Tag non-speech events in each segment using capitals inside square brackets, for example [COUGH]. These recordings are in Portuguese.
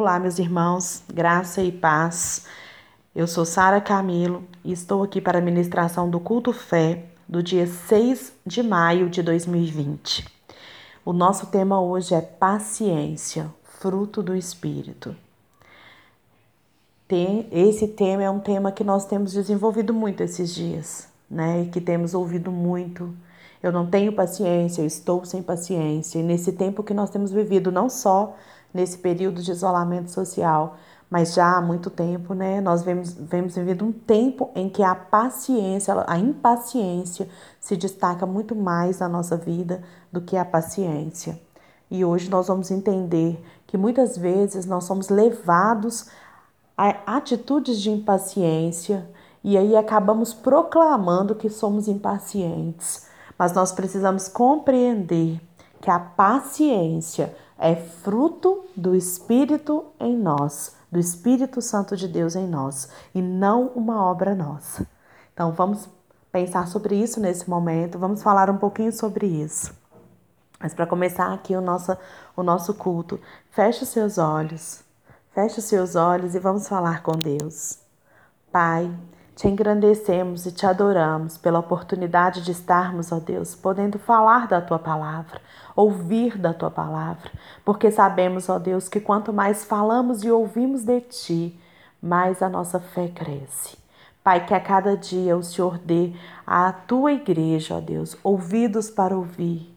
Olá, meus irmãos, graça e paz. Eu sou Sara Camilo e estou aqui para a ministração do culto fé do dia 6 de maio de 2020. O nosso tema hoje é paciência, fruto do espírito. Esse tema é um tema que nós temos desenvolvido muito esses dias, né? E que temos ouvido muito. Eu não tenho paciência, eu estou sem paciência. E nesse tempo que nós temos vivido, não só nesse período de isolamento social, mas já há muito tempo, né? Nós vemos, vemos vivido um tempo em que a paciência, a impaciência se destaca muito mais na nossa vida do que a paciência. E hoje nós vamos entender que muitas vezes nós somos levados a atitudes de impaciência e aí acabamos proclamando que somos impacientes. Mas nós precisamos compreender que a paciência é fruto do Espírito em nós, do Espírito Santo de Deus em nós, e não uma obra nossa. Então vamos pensar sobre isso nesse momento, vamos falar um pouquinho sobre isso. Mas para começar aqui o nosso, o nosso culto, feche os seus olhos, feche os seus olhos e vamos falar com Deus. Pai, te engrandecemos e te adoramos pela oportunidade de estarmos, ó Deus, podendo falar da tua palavra, ouvir da tua palavra, porque sabemos, ó Deus, que quanto mais falamos e ouvimos de ti, mais a nossa fé cresce. Pai, que a cada dia o Senhor dê à tua igreja, ó Deus, ouvidos para ouvir,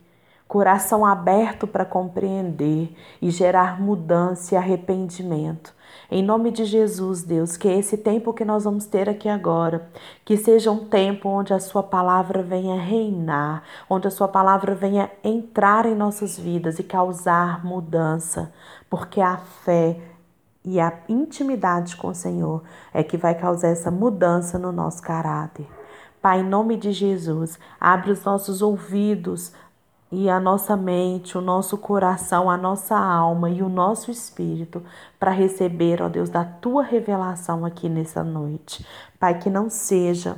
coração aberto para compreender e gerar mudança e arrependimento em nome de Jesus, Deus, que esse tempo que nós vamos ter aqui agora, que seja um tempo onde a Sua palavra venha reinar, onde a Sua palavra venha entrar em nossas vidas e causar mudança, porque a fé e a intimidade com o Senhor é que vai causar essa mudança no nosso caráter. Pai, em nome de Jesus, abre os nossos ouvidos e a nossa mente, o nosso coração, a nossa alma e o nosso espírito para receber, ó Deus, da tua revelação aqui nessa noite. Pai, que não seja,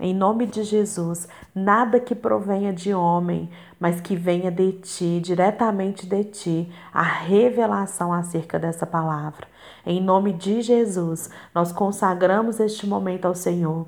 em nome de Jesus, nada que provenha de homem, mas que venha de ti, diretamente de ti, a revelação acerca dessa palavra. Em nome de Jesus, nós consagramos este momento ao Senhor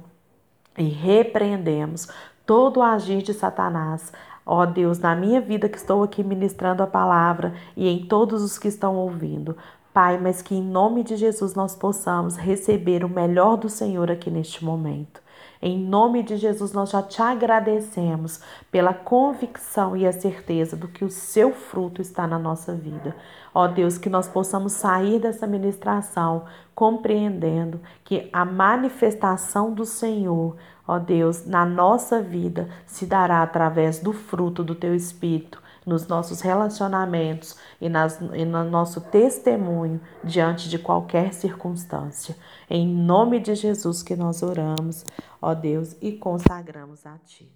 e repreendemos todo o agir de Satanás Ó oh Deus, na minha vida que estou aqui ministrando a palavra e em todos os que estão ouvindo. Pai, mas que em nome de Jesus nós possamos receber o melhor do Senhor aqui neste momento. Em nome de Jesus, nós já te agradecemos pela convicção e a certeza do que o seu fruto está na nossa vida. Ó Deus, que nós possamos sair dessa ministração compreendendo que a manifestação do Senhor, ó Deus, na nossa vida se dará através do fruto do teu espírito nos nossos relacionamentos e, nas, e no nosso testemunho diante de qualquer circunstância. Em nome de Jesus que nós oramos, ó Deus, e consagramos a Ti.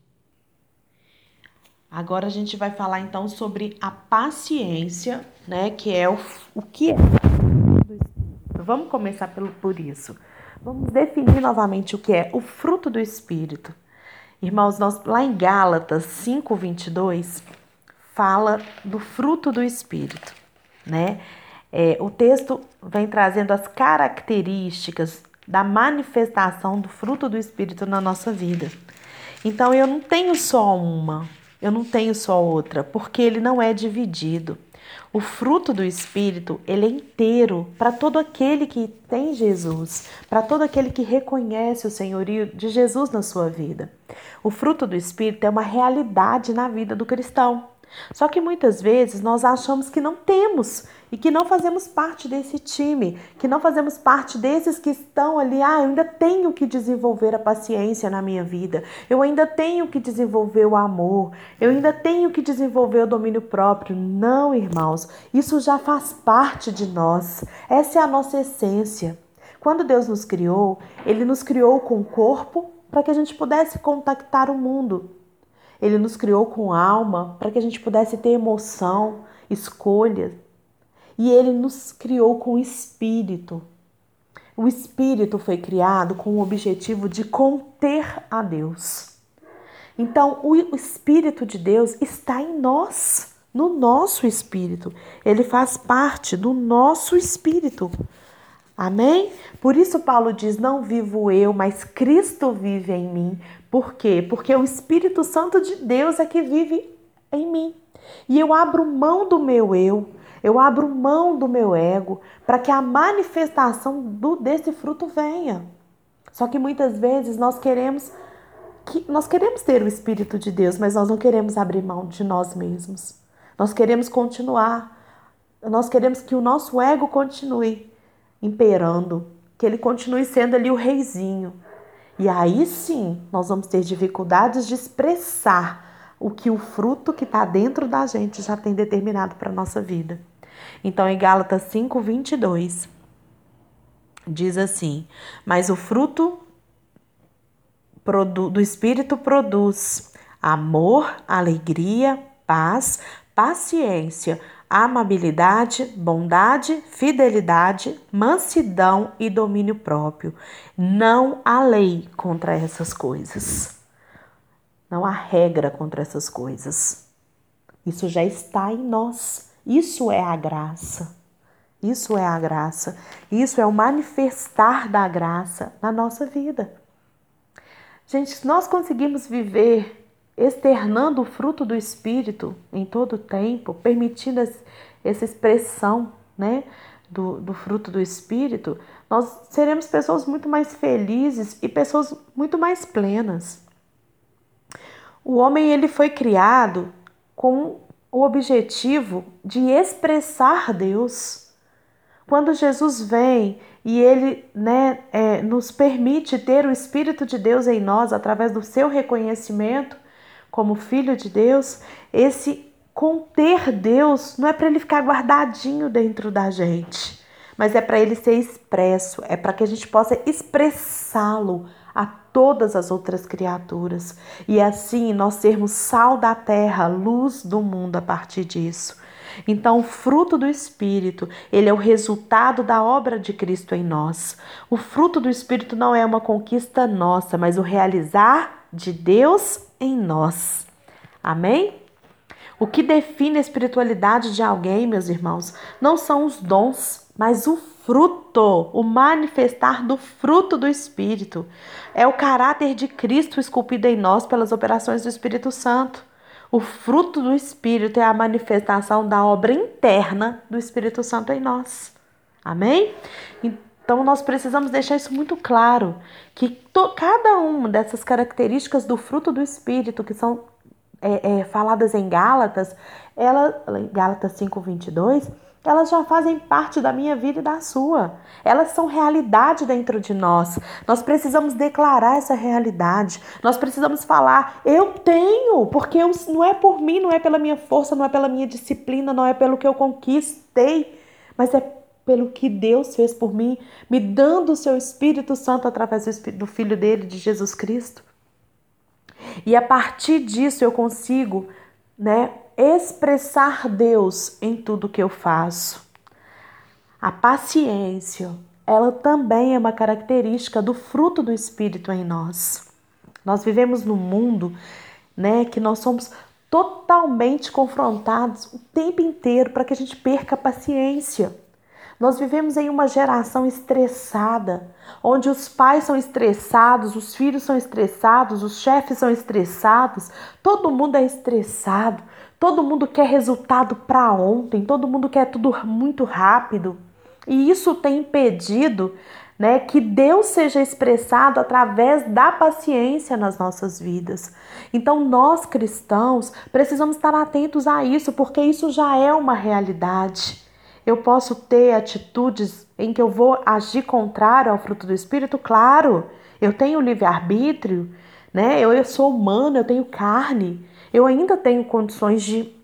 Agora a gente vai falar então sobre a paciência, né? Que é o, o que é. Vamos começar pelo, por isso. Vamos definir novamente o que é o fruto do Espírito. Irmãos, nós, lá em Gálatas 5, 22, fala do fruto do Espírito, né? É, o texto vem trazendo as características da manifestação do fruto do Espírito na nossa vida. Então eu não tenho só uma, eu não tenho só outra, porque ele não é dividido. O fruto do Espírito, ele é inteiro para todo aquele que tem Jesus, para todo aquele que reconhece o senhorio de Jesus na sua vida. O fruto do Espírito é uma realidade na vida do cristão. Só que muitas vezes nós achamos que não temos e que não fazemos parte desse time, que não fazemos parte desses que estão ali. Ah, eu ainda tenho que desenvolver a paciência na minha vida, eu ainda tenho que desenvolver o amor, eu ainda tenho que desenvolver o domínio próprio. Não, irmãos, isso já faz parte de nós, essa é a nossa essência. Quando Deus nos criou, Ele nos criou com o corpo para que a gente pudesse contactar o mundo. Ele nos criou com alma para que a gente pudesse ter emoção, escolha. E ele nos criou com espírito. O espírito foi criado com o objetivo de conter a Deus. Então, o espírito de Deus está em nós. no nosso espírito. Ele faz parte do nosso espírito. Amém? Por isso Paulo diz: Não vivo eu, mas Cristo vive em mim. Por quê? Porque o Espírito Santo de Deus é que vive em mim. E eu abro mão do meu eu, eu abro mão do meu ego para que a manifestação do, desse fruto venha. Só que muitas vezes nós queremos que nós queremos ter o espírito de Deus, mas nós não queremos abrir mão de nós mesmos. Nós queremos continuar. Nós queremos que o nosso ego continue imperando, que ele continue sendo ali o reizinho. E aí sim, nós vamos ter dificuldades de expressar o que o fruto que está dentro da gente já tem determinado para a nossa vida. Então, em Gálatas 5, 22, diz assim: Mas o fruto do Espírito produz amor, alegria, paz, paciência, amabilidade, bondade, fidelidade, mansidão e domínio próprio. Não há lei contra essas coisas. Não há regra contra essas coisas. Isso já está em nós. Isso é a graça. Isso é a graça. Isso é o manifestar da graça na nossa vida. Gente, se nós conseguimos viver externando o fruto do Espírito em todo o tempo, permitindo essa expressão né, do, do fruto do Espírito, nós seremos pessoas muito mais felizes e pessoas muito mais plenas. O homem ele foi criado com o objetivo de expressar Deus. Quando Jesus vem e ele né, é, nos permite ter o Espírito de Deus em nós através do seu reconhecimento como filho de Deus, esse conter Deus não é para ele ficar guardadinho dentro da gente, mas é para ele ser expresso, é para que a gente possa expressá-lo a todas as outras criaturas e assim nós sermos sal da terra, luz do mundo a partir disso. Então, o fruto do Espírito, ele é o resultado da obra de Cristo em nós. O fruto do Espírito não é uma conquista nossa, mas o realizar de Deus em nós. Amém? O que define a espiritualidade de alguém, meus irmãos, não são os dons, mas o fruto, o manifestar do fruto do Espírito. É o caráter de Cristo esculpido em nós pelas operações do Espírito Santo. O fruto do Espírito é a manifestação da obra interna do Espírito Santo em nós. Amém? Então nós precisamos deixar isso muito claro, que cada uma dessas características do fruto do Espírito que são é, é, faladas em Gálatas, ela, Gálatas 5:22 elas já fazem parte da minha vida e da sua. Elas são realidade dentro de nós. Nós precisamos declarar essa realidade. Nós precisamos falar: eu tenho, porque eu, não é por mim, não é pela minha força, não é pela minha disciplina, não é pelo que eu conquistei, mas é pelo que Deus fez por mim, me dando o seu Espírito Santo através do Filho dele, de Jesus Cristo. E a partir disso eu consigo, né, expressar Deus em tudo que eu faço. A paciência, ela também é uma característica do fruto do Espírito em nós. Nós vivemos num mundo, né, que nós somos totalmente confrontados o tempo inteiro para que a gente perca a paciência. Nós vivemos em uma geração estressada, onde os pais são estressados, os filhos são estressados, os chefes são estressados, todo mundo é estressado, todo mundo quer resultado para ontem, todo mundo quer tudo muito rápido. E isso tem impedido né, que Deus seja expressado através da paciência nas nossas vidas. Então, nós cristãos precisamos estar atentos a isso, porque isso já é uma realidade. Eu posso ter atitudes em que eu vou agir contrário ao fruto do Espírito? Claro, eu tenho livre-arbítrio, né? Eu, eu sou humano, eu tenho carne, eu ainda tenho condições de.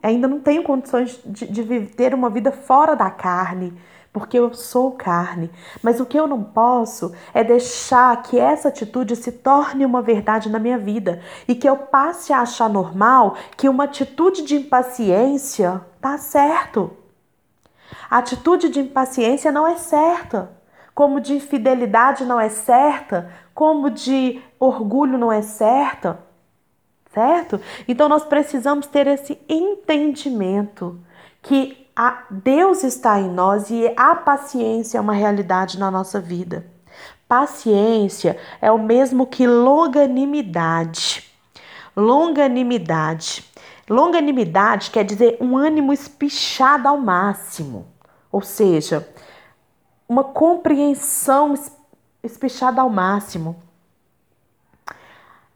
Ainda não tenho condições de, de ter uma vida fora da carne, porque eu sou carne. Mas o que eu não posso é deixar que essa atitude se torne uma verdade na minha vida e que eu passe a achar normal que uma atitude de impaciência tá certo. A atitude de impaciência não é certa, como de infidelidade não é certa, como de orgulho não é certa. certo? Então nós precisamos ter esse entendimento que a Deus está em nós e a paciência é uma realidade na nossa vida. Paciência é o mesmo que longanimidade. Longanimidade. Longanimidade quer dizer um ânimo espichado ao máximo, ou seja, uma compreensão espichada ao máximo.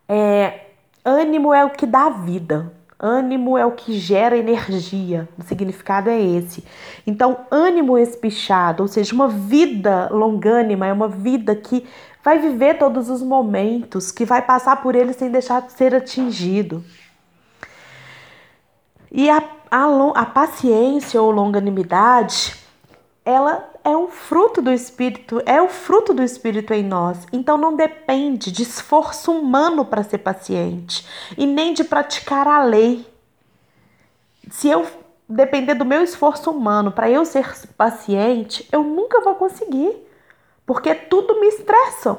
É, ânimo é o que dá vida. Ânimo é o que gera energia. O significado é esse. Então, ânimo espichado, ou seja, uma vida longânima, é uma vida que vai viver todos os momentos, que vai passar por ele sem deixar de ser atingido. E a, a, a paciência ou longanimidade, ela é um fruto do Espírito, é o fruto do Espírito em nós. Então não depende de esforço humano para ser paciente e nem de praticar a lei. Se eu depender do meu esforço humano para eu ser paciente, eu nunca vou conseguir, porque tudo me estressa.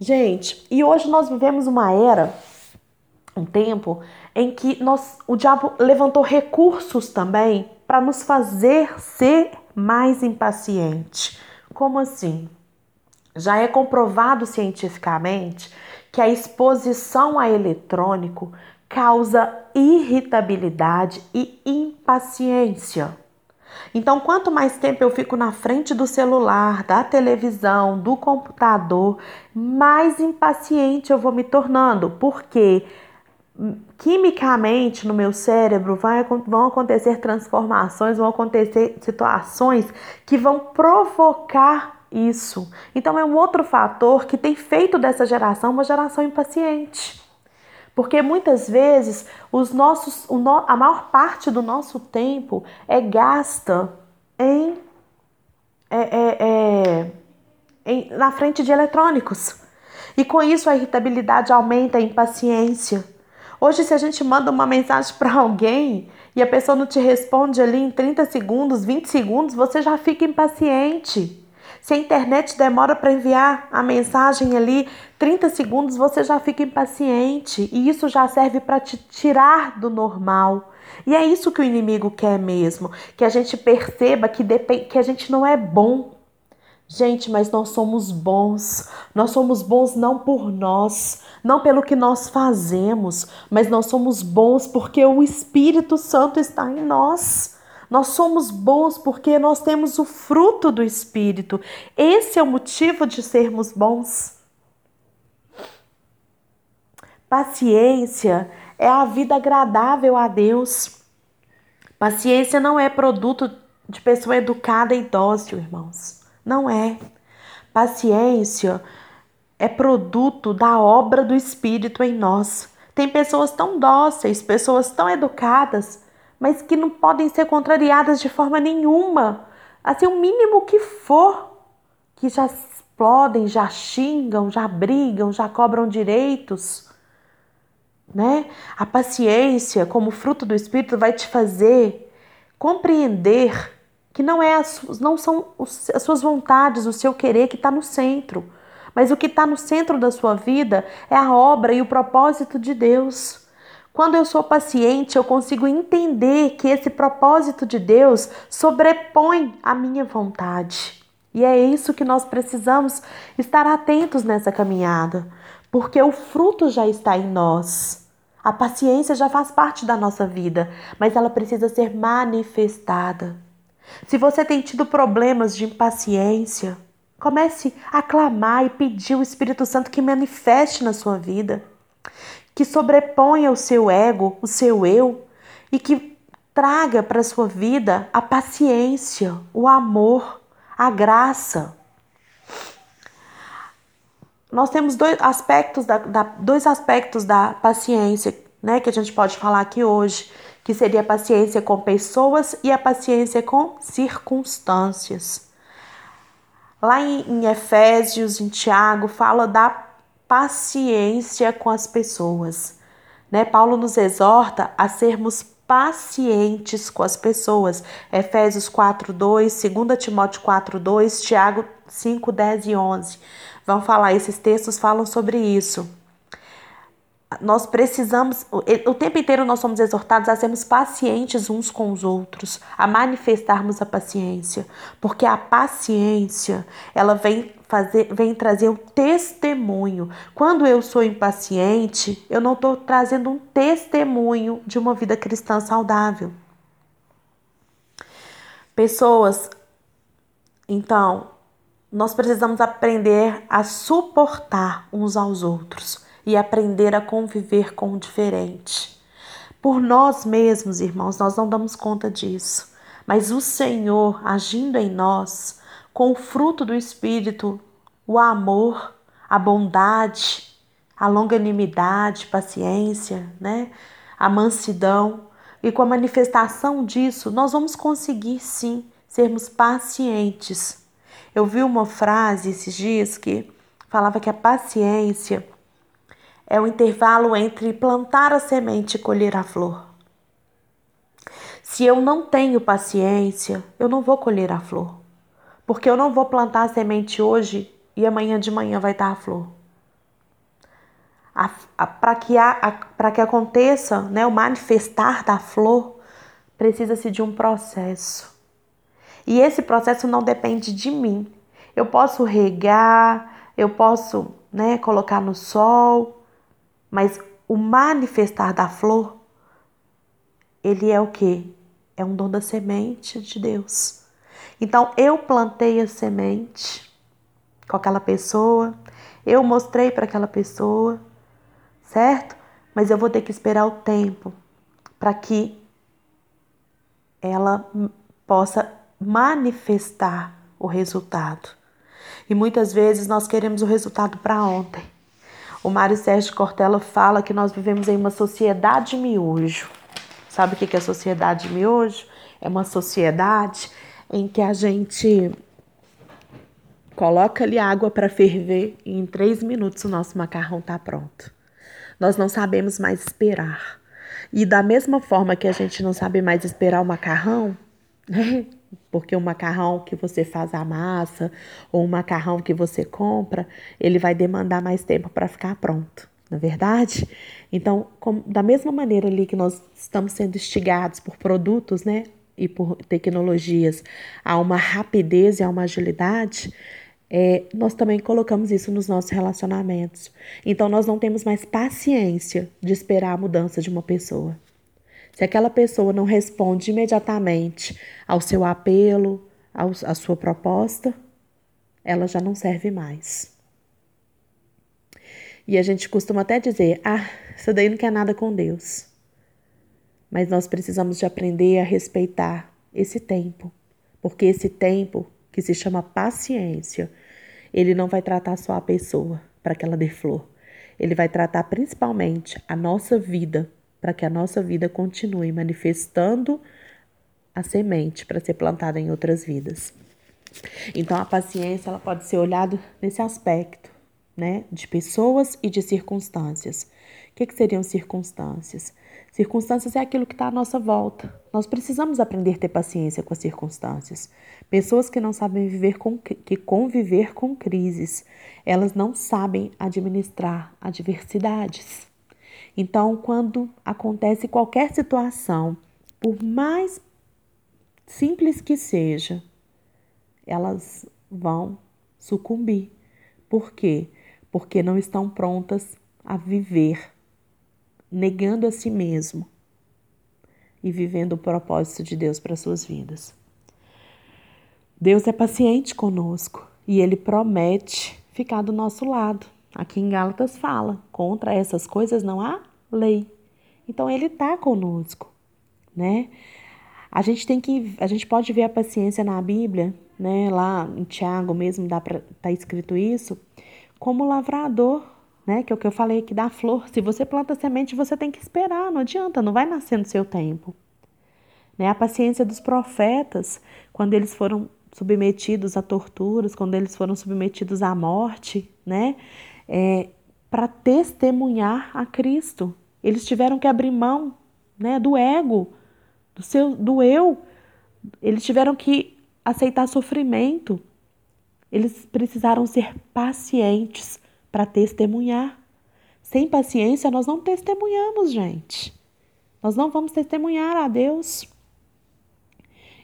Gente, e hoje nós vivemos uma era, um tempo em que nós, o diabo levantou recursos também para nos fazer ser mais impaciente. Como assim? Já é comprovado cientificamente que a exposição a eletrônico causa irritabilidade e impaciência. Então, quanto mais tempo eu fico na frente do celular, da televisão, do computador, mais impaciente eu vou me tornando, porque quimicamente no meu cérebro vai, vão acontecer transformações, vão acontecer situações que vão provocar isso. Então é um outro fator que tem feito dessa geração uma geração impaciente. Porque muitas vezes os nossos, a maior parte do nosso tempo é gasta em, é, é, é, em na frente de eletrônicos. E com isso a irritabilidade aumenta, a impaciência. Hoje, se a gente manda uma mensagem para alguém e a pessoa não te responde ali em 30 segundos, 20 segundos, você já fica impaciente. Se a internet demora para enviar a mensagem ali 30 segundos, você já fica impaciente. E isso já serve para te tirar do normal. E é isso que o inimigo quer mesmo: que a gente perceba que, que a gente não é bom Gente, mas nós somos bons. Nós somos bons não por nós, não pelo que nós fazemos, mas nós somos bons porque o Espírito Santo está em nós. Nós somos bons porque nós temos o fruto do Espírito. Esse é o motivo de sermos bons. Paciência é a vida agradável a Deus. Paciência não é produto de pessoa educada e dócil, irmãos. Não é. Paciência é produto da obra do Espírito em nós. Tem pessoas tão dóceis, pessoas tão educadas, mas que não podem ser contrariadas de forma nenhuma. Assim, o mínimo que for, que já explodem, já xingam, já brigam, já cobram direitos. Né? A paciência, como fruto do Espírito, vai te fazer compreender que não, é não são as suas vontades, o seu querer que está no centro, mas o que está no centro da sua vida é a obra e o propósito de Deus. Quando eu sou paciente, eu consigo entender que esse propósito de Deus sobrepõe a minha vontade. E é isso que nós precisamos estar atentos nessa caminhada, porque o fruto já está em nós. A paciência já faz parte da nossa vida, mas ela precisa ser manifestada. Se você tem tido problemas de impaciência, comece a clamar e pedir o Espírito Santo que manifeste na sua vida, que sobreponha o seu ego, o seu eu e que traga para a sua vida a paciência, o amor, a graça. Nós temos dois aspectos da, da, dois aspectos da paciência, né, que a gente pode falar aqui hoje, que seria a paciência com pessoas e a paciência com circunstâncias. Lá em, Efésios, em Tiago, fala da paciência com as pessoas. Né? Paulo nos exorta a sermos pacientes com as pessoas. Efésios 4, 2, 2 Timóteo 4, 2, Tiago 5, 10 e 11. Vão falar, esses textos falam sobre isso. Nós precisamos, o tempo inteiro nós somos exortados a sermos pacientes uns com os outros, a manifestarmos a paciência, porque a paciência, ela vem fazer, vem trazer o testemunho. Quando eu sou impaciente, eu não estou trazendo um testemunho de uma vida cristã saudável. Pessoas, então, nós precisamos aprender a suportar uns aos outros e aprender a conviver com o diferente. Por nós mesmos, irmãos, nós não damos conta disso, mas o Senhor agindo em nós, com o fruto do Espírito, o amor, a bondade, a longanimidade, paciência, né? a mansidão. E com a manifestação disso, nós vamos conseguir sim sermos pacientes. Eu vi uma frase esses dias que falava que a paciência é o intervalo entre plantar a semente e colher a flor. Se eu não tenho paciência, eu não vou colher a flor. Porque eu não vou plantar a semente hoje e amanhã de manhã vai estar a flor. Para que, que aconteça né, o manifestar da flor, precisa-se de um processo. E esse processo não depende de mim. Eu posso regar, eu posso né, colocar no sol, mas o manifestar da flor, ele é o que? É um dom da semente de Deus. Então eu plantei a semente com aquela pessoa, eu mostrei para aquela pessoa, certo? Mas eu vou ter que esperar o tempo para que ela possa manifestar o resultado. E muitas vezes nós queremos o resultado para ontem. O Mário Sérgio Cortella fala que nós vivemos em uma sociedade miojo. Sabe o que é sociedade miojo? É uma sociedade em que a gente coloca ali água para ferver e em três minutos o nosso macarrão está pronto. Nós não sabemos mais esperar. E da mesma forma que a gente não sabe mais esperar o macarrão, né? Porque o macarrão que você faz a massa ou o macarrão que você compra, ele vai demandar mais tempo para ficar pronto, na é verdade? Então, com, da mesma maneira ali que nós estamos sendo instigados por produtos, né, e por tecnologias a uma rapidez e a uma agilidade, é, nós também colocamos isso nos nossos relacionamentos. Então, nós não temos mais paciência de esperar a mudança de uma pessoa. Se aquela pessoa não responde imediatamente ao seu apelo, ao, à sua proposta, ela já não serve mais. E a gente costuma até dizer: ah, isso daí não quer nada com Deus. Mas nós precisamos de aprender a respeitar esse tempo, porque esse tempo, que se chama paciência, ele não vai tratar só a pessoa para que ela dê flor. Ele vai tratar principalmente a nossa vida para que a nossa vida continue manifestando a semente para ser plantada em outras vidas. Então a paciência ela pode ser olhada nesse aspecto, né, de pessoas e de circunstâncias. O que, que seriam circunstâncias? Circunstâncias é aquilo que está à nossa volta. Nós precisamos aprender a ter paciência com as circunstâncias. Pessoas que não sabem viver com que conviver com crises, elas não sabem administrar adversidades. Então, quando acontece qualquer situação, por mais simples que seja, elas vão sucumbir. Por quê? Porque não estão prontas a viver, negando a si mesmo e vivendo o propósito de Deus para suas vidas. Deus é paciente conosco e ele promete ficar do nosso lado. Aqui em Gálatas fala: contra essas coisas não há lei. Então ele está conosco, né? A gente tem que, a gente pode ver a paciência na Bíblia, né? Lá em Tiago mesmo dá para tá escrito isso, como lavrador, né? Que é o que eu falei aqui da flor. Se você planta semente, você tem que esperar, não adianta, não vai nascer no seu tempo. Né? A paciência dos profetas, quando eles foram submetidos a torturas, quando eles foram submetidos à morte, né? É, para testemunhar a Cristo. Eles tiveram que abrir mão né, do ego, do, seu, do eu. Eles tiveram que aceitar sofrimento. Eles precisaram ser pacientes para testemunhar. Sem paciência, nós não testemunhamos, gente. Nós não vamos testemunhar a Deus.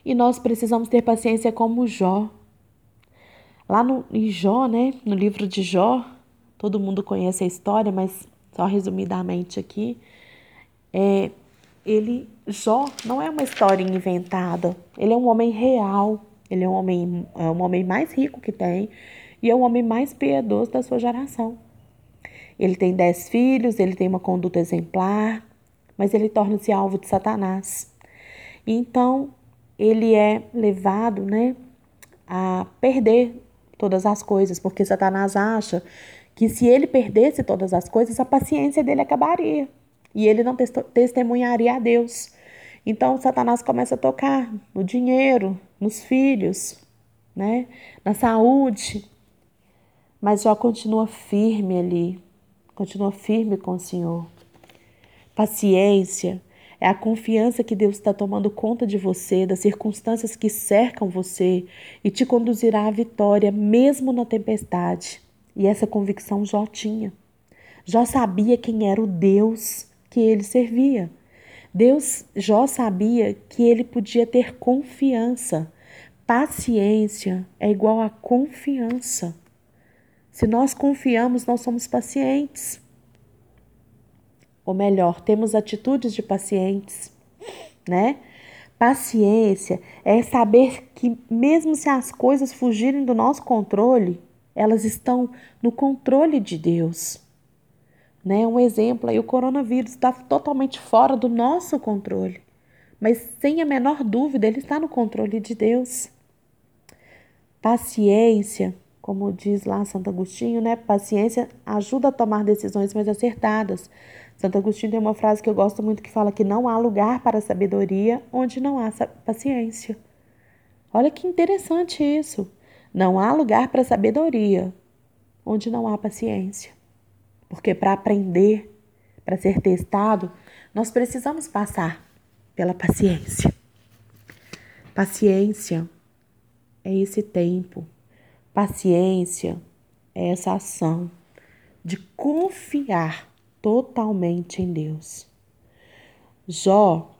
E nós precisamos ter paciência como Jó. Lá no, em Jó, né, no livro de Jó, todo mundo conhece a história, mas só resumidamente aqui, é, ele, Jó, não é uma história inventada. Ele é um homem real. Ele é um homem, é um homem mais rico que tem e é o homem mais piedoso da sua geração. Ele tem dez filhos, ele tem uma conduta exemplar, mas ele torna-se alvo de Satanás. Então, ele é levado, né, a perder todas as coisas, porque Satanás acha que se ele perdesse todas as coisas, a paciência dele acabaria e ele não testemunharia a Deus. Então Satanás começa a tocar no dinheiro, nos filhos, né, na saúde. Mas Jó continua firme ali, continua firme com o Senhor. Paciência é a confiança que Deus está tomando conta de você, das circunstâncias que cercam você e te conduzirá à vitória, mesmo na tempestade. E essa convicção Jó tinha. Jó sabia quem era o Deus que ele servia. Deus, Jó sabia que ele podia ter confiança. Paciência é igual a confiança. Se nós confiamos, nós somos pacientes. Ou melhor, temos atitudes de pacientes, né? Paciência é saber que, mesmo se as coisas fugirem do nosso controle, elas estão no controle de Deus. Né? Um exemplo aí, o coronavírus está totalmente fora do nosso controle, mas sem a menor dúvida, ele está no controle de Deus. Paciência, como diz lá Santo Agostinho, né? Paciência ajuda a tomar decisões mais acertadas. Santo Agostinho tem uma frase que eu gosto muito que fala que não há lugar para sabedoria onde não há paciência. Olha que interessante isso. Não há lugar para sabedoria onde não há paciência. Porque para aprender, para ser testado, nós precisamos passar pela paciência. Paciência é esse tempo. Paciência é essa ação de confiar totalmente em Deus. Jó,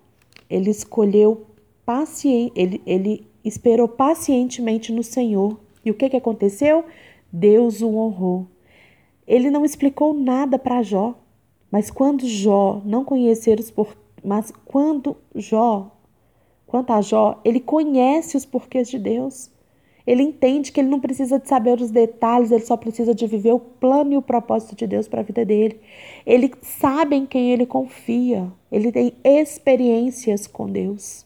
ele escolheu paciente, ele, ele esperou pacientemente no Senhor. E o que, que aconteceu? Deus o honrou. Ele não explicou nada para Jó, mas quando Jó não conhecer os por... mas quando Jó, quanto a Jó, ele conhece os porquês de Deus. Ele entende que ele não precisa de saber os detalhes, ele só precisa de viver o plano e o propósito de Deus para a vida dele. Ele sabe em quem ele confia, ele tem experiências com Deus.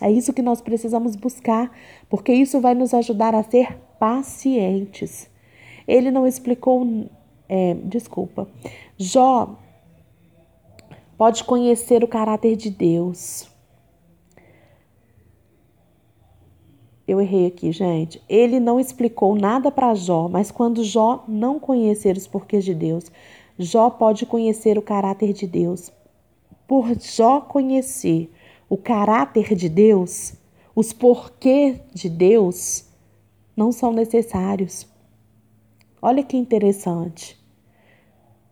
É isso que nós precisamos buscar, porque isso vai nos ajudar a ser pacientes. Ele não explicou, é, desculpa. Jó pode conhecer o caráter de Deus. Eu errei aqui, gente. Ele não explicou nada para Jó, mas quando Jó não conhecer os porquês de Deus, Jó pode conhecer o caráter de Deus. Por Jó conhecer o caráter de Deus, os porquês de Deus não são necessários. Olha que interessante.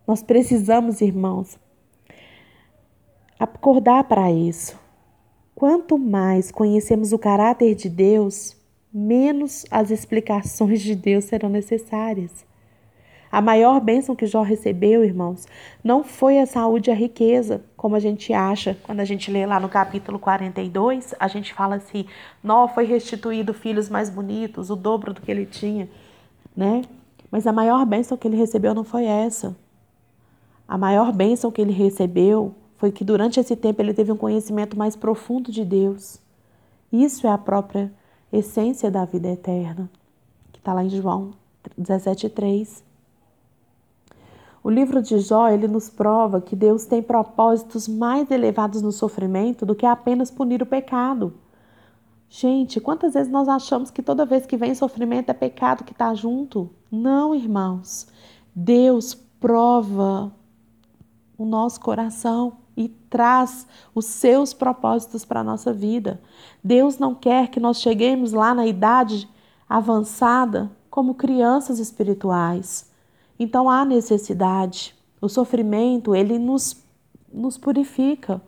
Nós precisamos, irmãos, acordar para isso. Quanto mais conhecemos o caráter de Deus, menos as explicações de Deus serão necessárias. A maior bênção que Jó recebeu, irmãos, não foi a saúde e a riqueza, como a gente acha. Quando a gente lê lá no capítulo 42, a gente fala assim: Nó foi restituído filhos mais bonitos, o dobro do que ele tinha, né? Mas a maior bênção que ele recebeu não foi essa. A maior bênção que ele recebeu foi que durante esse tempo ele teve um conhecimento mais profundo de Deus. Isso é a própria essência da vida eterna, que está lá em João 17,3. O livro de Jó ele nos prova que Deus tem propósitos mais elevados no sofrimento do que apenas punir o pecado. Gente, quantas vezes nós achamos que toda vez que vem sofrimento é pecado que está junto? Não, irmãos. Deus prova o nosso coração e traz os seus propósitos para a nossa vida. Deus não quer que nós cheguemos lá na idade avançada como crianças espirituais. Então há necessidade. O sofrimento, ele nos, nos purifica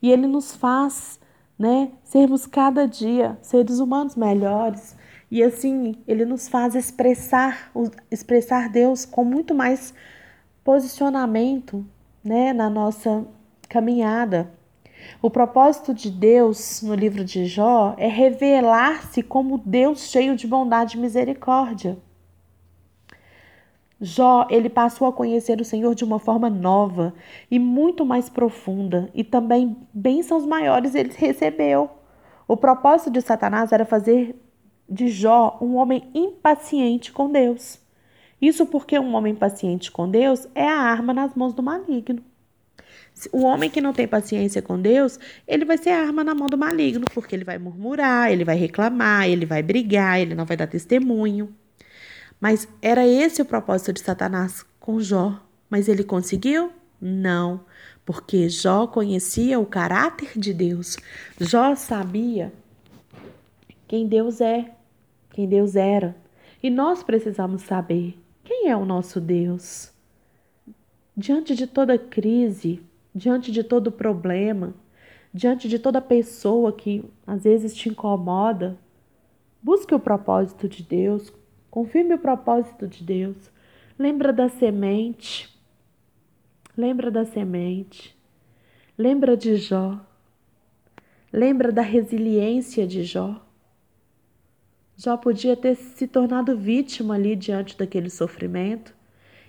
e ele nos faz, né, sermos cada dia seres humanos melhores. E assim, ele nos faz expressar, expressar Deus com muito mais posicionamento, né, na nossa caminhada. O propósito de Deus no livro de Jó é revelar-se como Deus cheio de bondade e misericórdia. Jó, ele passou a conhecer o Senhor de uma forma nova e muito mais profunda, e também bênçãos maiores ele recebeu. O propósito de Satanás era fazer de Jó um homem impaciente com Deus. Isso porque um homem paciente com Deus é a arma nas mãos do maligno. O homem que não tem paciência com Deus, ele vai ser arma na mão do maligno, porque ele vai murmurar, ele vai reclamar, ele vai brigar, ele não vai dar testemunho. Mas era esse o propósito de Satanás com Jó. Mas ele conseguiu? Não, porque Jó conhecia o caráter de Deus. Jó sabia quem Deus é, quem Deus era. E nós precisamos saber quem é o nosso Deus. Diante de toda crise, diante de todo problema, diante de toda pessoa que às vezes te incomoda, busque o propósito de Deus, Confirme o propósito de Deus. Lembra da semente. Lembra da semente. Lembra de Jó. Lembra da resiliência de Jó. Jó podia ter se tornado vítima ali diante daquele sofrimento.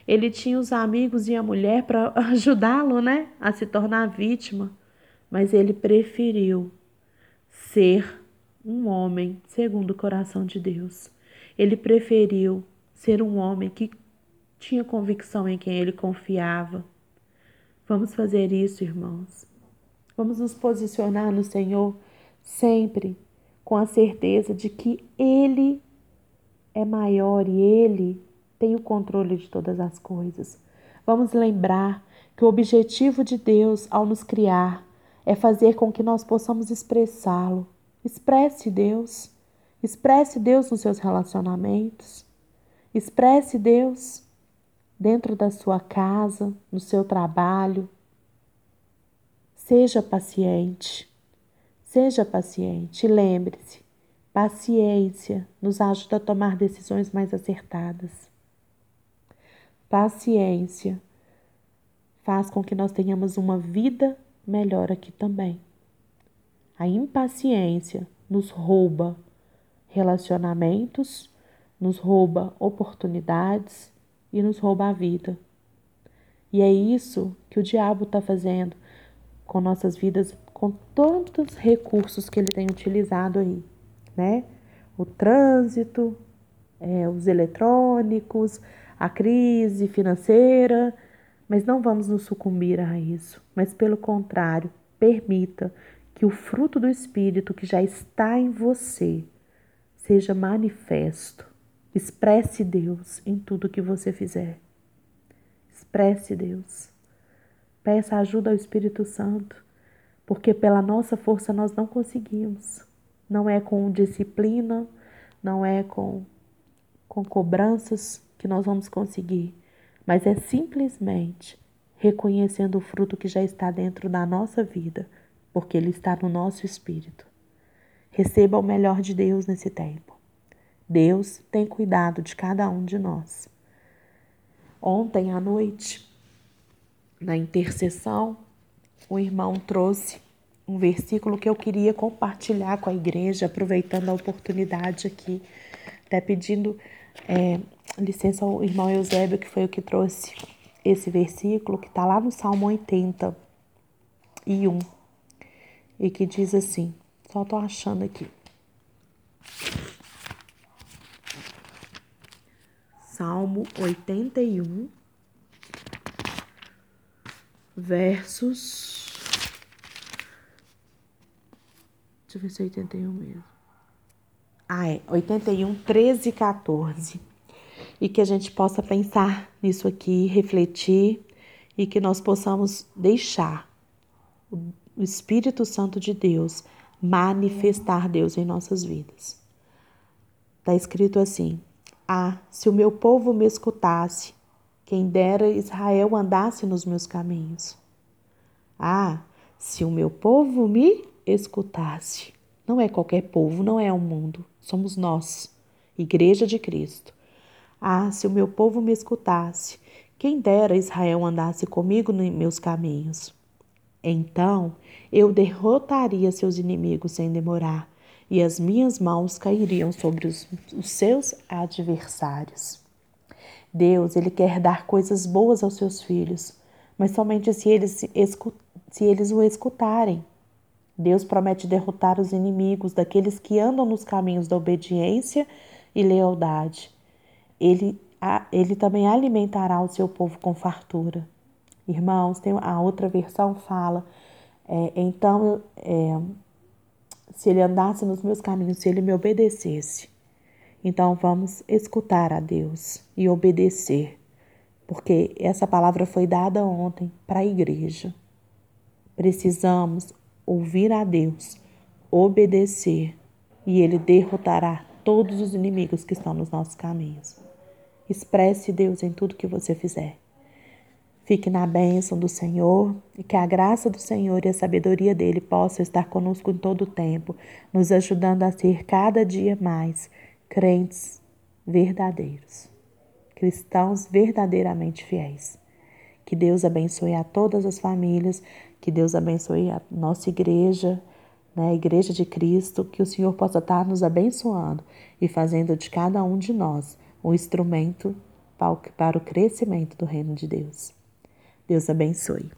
Ele tinha os amigos e a mulher para [LAUGHS] ajudá-lo, né, a se tornar vítima, mas ele preferiu ser um homem segundo o coração de Deus. Ele preferiu ser um homem que tinha convicção em quem ele confiava. Vamos fazer isso, irmãos. Vamos nos posicionar no Senhor sempre com a certeza de que Ele é maior e Ele tem o controle de todas as coisas. Vamos lembrar que o objetivo de Deus ao nos criar é fazer com que nós possamos expressá-lo. Expresse Deus. Expresse Deus nos seus relacionamentos. Expresse Deus dentro da sua casa, no seu trabalho. Seja paciente. Seja paciente. Lembre-se, paciência nos ajuda a tomar decisões mais acertadas. Paciência faz com que nós tenhamos uma vida melhor aqui também. A impaciência nos rouba relacionamentos, nos rouba oportunidades e nos rouba a vida. E é isso que o diabo está fazendo com nossas vidas, com tantos recursos que ele tem utilizado aí, né? O trânsito, é, os eletrônicos, a crise financeira, mas não vamos nos sucumbir a isso, mas pelo contrário, permita que o fruto do Espírito que já está em você seja manifesto. Expresse Deus em tudo que você fizer. Expresse Deus. Peça ajuda ao Espírito Santo, porque pela nossa força nós não conseguimos. Não é com disciplina, não é com, com cobranças que nós vamos conseguir, mas é simplesmente reconhecendo o fruto que já está dentro da nossa vida, porque ele está no nosso espírito. Receba o melhor de Deus nesse tempo. Deus tem cuidado de cada um de nós. Ontem à noite, na intercessão, o irmão trouxe um versículo que eu queria compartilhar com a igreja, aproveitando a oportunidade aqui, até pedindo é, licença ao irmão Eusébio, que foi o que trouxe esse versículo, que está lá no Salmo 80 e 1, e que diz assim: só tô achando aqui. Salmo 81, versos. Deixa eu ver se é 81 mesmo. Ah, é. 81, 13 e 14. E que a gente possa pensar nisso aqui, refletir e que nós possamos deixar o Espírito Santo de Deus manifestar Deus em nossas vidas. Está escrito assim: Ah, se o meu povo me escutasse, Quem dera Israel andasse nos meus caminhos. Ah, se o meu povo me escutasse. Não é qualquer povo, não é o mundo, somos nós, Igreja de Cristo. Ah, se o meu povo me escutasse, quem dera Israel andasse comigo nos meus caminhos. Então eu derrotaria seus inimigos sem demorar, e as minhas mãos cairiam sobre os, os seus adversários. Deus, ele quer dar coisas boas aos seus filhos, mas somente se eles, se eles o escutarem. Deus promete derrotar os inimigos daqueles que andam nos caminhos da obediência e lealdade. Ele, ele também alimentará o seu povo com fartura. Irmãos, tem a outra versão fala, é, então é, se ele andasse nos meus caminhos, se ele me obedecesse, então vamos escutar a Deus e obedecer, porque essa palavra foi dada ontem para a igreja. Precisamos ouvir a Deus, obedecer, e Ele derrotará todos os inimigos que estão nos nossos caminhos. Expresse Deus em tudo que você fizer. Fique na bênção do Senhor e que a graça do Senhor e a sabedoria dele possam estar conosco em todo o tempo, nos ajudando a ser cada dia mais crentes verdadeiros, cristãos verdadeiramente fiéis. Que Deus abençoe a todas as famílias, que Deus abençoe a nossa igreja, né, a Igreja de Cristo, que o Senhor possa estar nos abençoando e fazendo de cada um de nós um instrumento para o crescimento do reino de Deus. Deus abençoe.